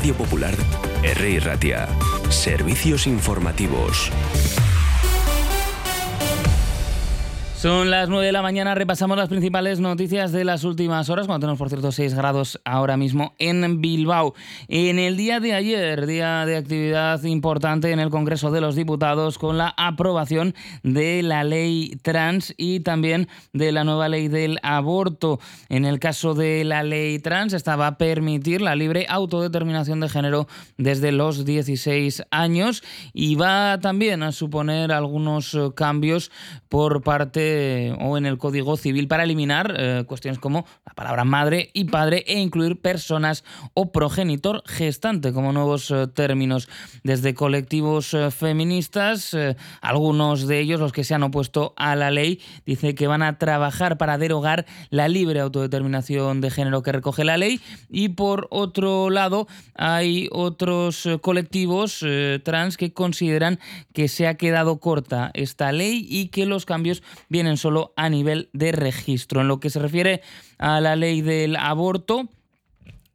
Radio Popular, R. Ratia. Servicios informativos. Son las 9 de la mañana, repasamos las principales noticias de las últimas horas, cuando tenemos, por cierto, 6 grados ahora mismo en Bilbao. En el día de ayer, día de actividad importante en el Congreso de los Diputados con la aprobación de la ley trans y también de la nueva ley del aborto. En el caso de la ley trans, esta va a permitir la libre autodeterminación de género desde los 16 años y va también a suponer algunos cambios por parte o en el Código Civil para eliminar eh, cuestiones como la palabra madre y padre e incluir personas o progenitor gestante como nuevos eh, términos. Desde colectivos eh, feministas, algunos de ellos los que se han opuesto a la ley, dice que van a trabajar para derogar la libre autodeterminación de género que recoge la ley. Y por otro lado hay otros colectivos trans que consideran que se ha quedado corta esta ley y que los cambios vienen vienen solo a nivel de registro. En lo que se refiere a la ley del aborto,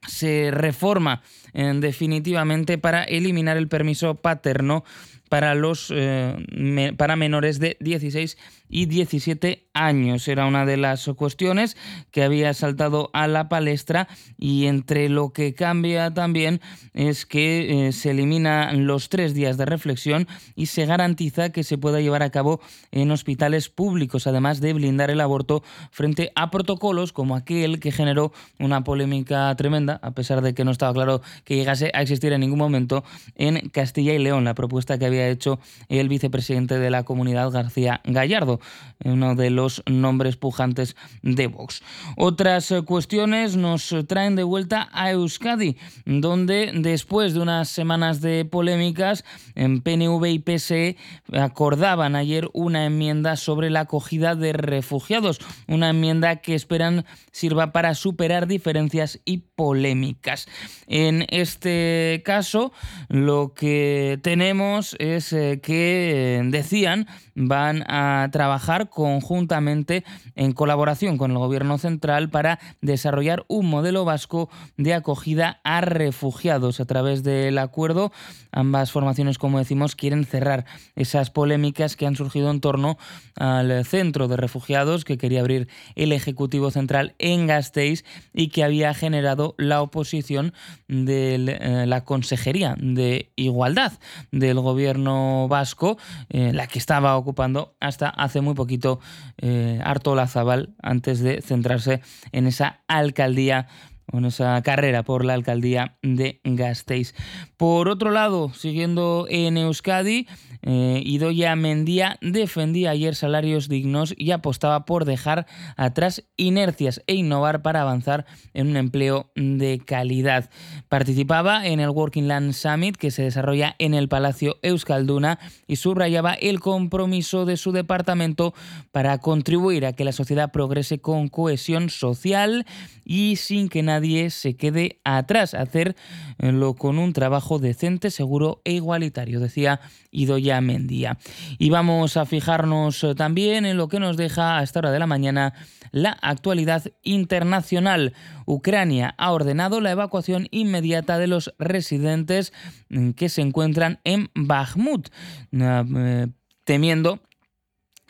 se reforma definitivamente para eliminar el permiso paterno para los eh, para menores de 16 y 17 años. Era una de las cuestiones que había saltado a la palestra y entre lo que cambia también es que eh, se eliminan los tres días de reflexión y se garantiza que se pueda llevar a cabo en hospitales públicos, además de blindar el aborto frente a protocolos como aquel que generó una polémica tremenda, a pesar de que no estaba claro que llegase a existir en ningún momento en Castilla y León, la propuesta que había hecho el vicepresidente de la comunidad, García Gallardo uno de los nombres pujantes de Vox. Otras eh, cuestiones nos traen de vuelta a Euskadi, donde después de unas semanas de polémicas, en PNV y PSE acordaban ayer una enmienda sobre la acogida de refugiados, una enmienda que esperan sirva para superar diferencias y polémicas. En este caso, lo que tenemos es eh, que eh, decían van a trabajar conjuntamente en colaboración con el Gobierno central para desarrollar un modelo vasco de acogida a refugiados. A través del acuerdo, ambas formaciones, como decimos, quieren cerrar esas polémicas que han surgido en torno al centro de refugiados que quería abrir el Ejecutivo Central en Gasteiz y que había generado la oposición de eh, la Consejería de Igualdad del Gobierno vasco, eh, la que estaba ocupando hasta hace muy poquito eh, Artola Zabal antes de centrarse en esa alcaldía en esa carrera por la alcaldía de Gasteiz. Por otro lado, siguiendo en Euskadi, eh, Idoya Mendía defendía ayer salarios dignos y apostaba por dejar atrás inercias e innovar para avanzar en un empleo de calidad. Participaba en el Working Land Summit que se desarrolla en el Palacio Euskalduna y subrayaba el compromiso de su departamento para contribuir a que la sociedad progrese con cohesión social y sin que nadie se quede atrás, hacerlo con un trabajo decente, seguro e igualitario, decía Idoya Mendía. Y vamos a fijarnos eh, también en lo que nos deja a esta hora de la mañana la actualidad internacional. Ucrania ha ordenado la evacuación inmediata de los residentes mm, que se encuentran en Bakhmut, eh, temiendo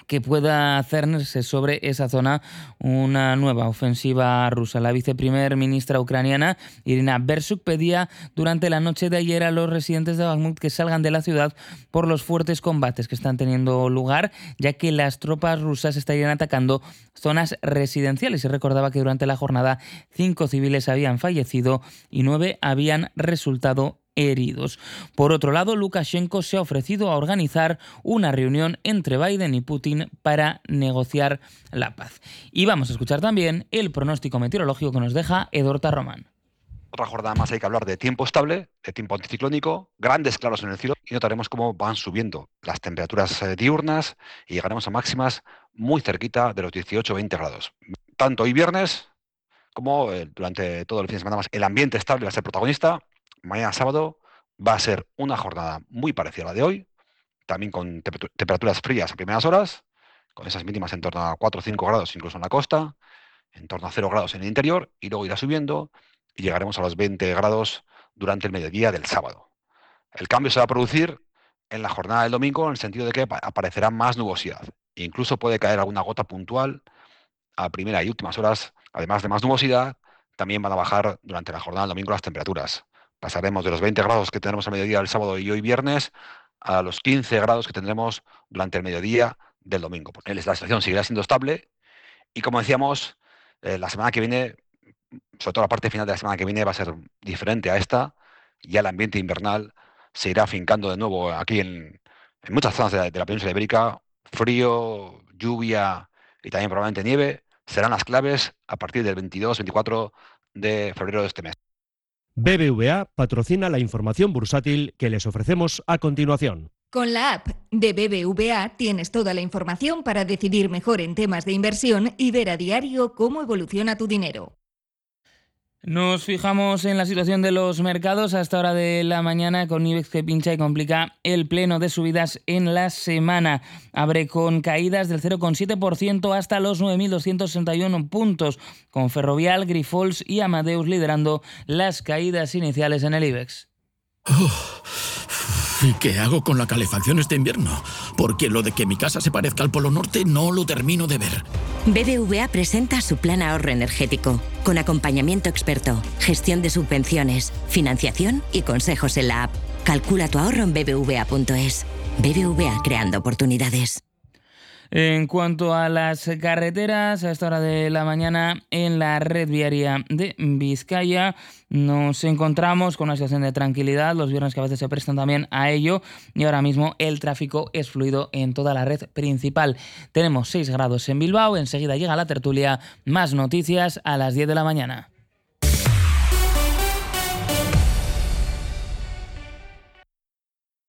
que pueda hacerse sobre esa zona una nueva ofensiva rusa. La viceprimer ministra ucraniana, Irina Bersuk, pedía durante la noche de ayer a los residentes de Bakhmut que salgan de la ciudad por los fuertes combates que están teniendo lugar, ya que las tropas rusas estarían atacando zonas residenciales. Se recordaba que durante la jornada cinco civiles habían fallecido y nueve habían resultado heridos. Por otro lado, Lukashenko se ha ofrecido a organizar una reunión entre Biden y Putin para negociar la paz. Y vamos a escuchar también el pronóstico meteorológico que nos deja Edorta Román. Otra jornada más hay que hablar de tiempo estable, de tiempo anticiclónico, grandes claros en el cielo y notaremos cómo van subiendo las temperaturas eh, diurnas y llegaremos a máximas muy cerquita de los 18-20 grados. Tanto hoy viernes como eh, durante todo el fin de semana más, el ambiente estable va a ser protagonista mañana sábado va a ser una jornada muy parecida a la de hoy, también con temperaturas frías a primeras horas, con esas mínimas en torno a 4 o 5 grados incluso en la costa, en torno a 0 grados en el interior, y luego irá subiendo y llegaremos a los 20 grados durante el mediodía del sábado. El cambio se va a producir en la jornada del domingo en el sentido de que aparecerá más nubosidad. Incluso puede caer alguna gota puntual a primera y últimas horas. Además de más nubosidad, también van a bajar durante la jornada del domingo las temperaturas. Pasaremos de los 20 grados que tenemos a mediodía del sábado y hoy viernes a los 15 grados que tendremos durante el mediodía del domingo. La situación seguirá siendo estable y como decíamos, eh, la semana que viene, sobre todo la parte final de la semana que viene, va a ser diferente a esta. Ya el ambiente invernal se irá afincando de nuevo aquí en, muchas zonas de la, península ibérica. Frío, lluvia y también probablemente nieve serán las claves a partir del 22-24 de febrero de este mes. BBVA patrocina la información bursátil que les ofrecemos a continuación. Con la app de BBVA tienes toda la información para decidir mejor en temas de inversión y ver a diario cómo evoluciona tu dinero. Nos fijamos en la situación de los mercados a esta hora de la mañana con IBEX que pincha y complica el pleno de subidas en la semana. Abre con caídas del 0,7% hasta los 9.261 puntos, con Ferrovial, Grifols y Amadeus liderando las caídas iniciales en el IBEX. ¿Y qué hago con la calefacción este invierno? Porque lo de que mi casa se parezca al Polo Norte no lo termino de ver. BBVA presenta su plan ahorro energético, con acompañamiento experto, gestión de subvenciones, financiación y consejos en la app. Calcula tu ahorro en bbva.es. BBVA creando oportunidades. En cuanto a las carreteras, a esta hora de la mañana en la red viaria de Vizcaya nos encontramos con una situación de tranquilidad, los viernes que a veces se prestan también a ello y ahora mismo el tráfico es fluido en toda la red principal. Tenemos 6 grados en Bilbao, enseguida llega la tertulia, más noticias a las 10 de la mañana.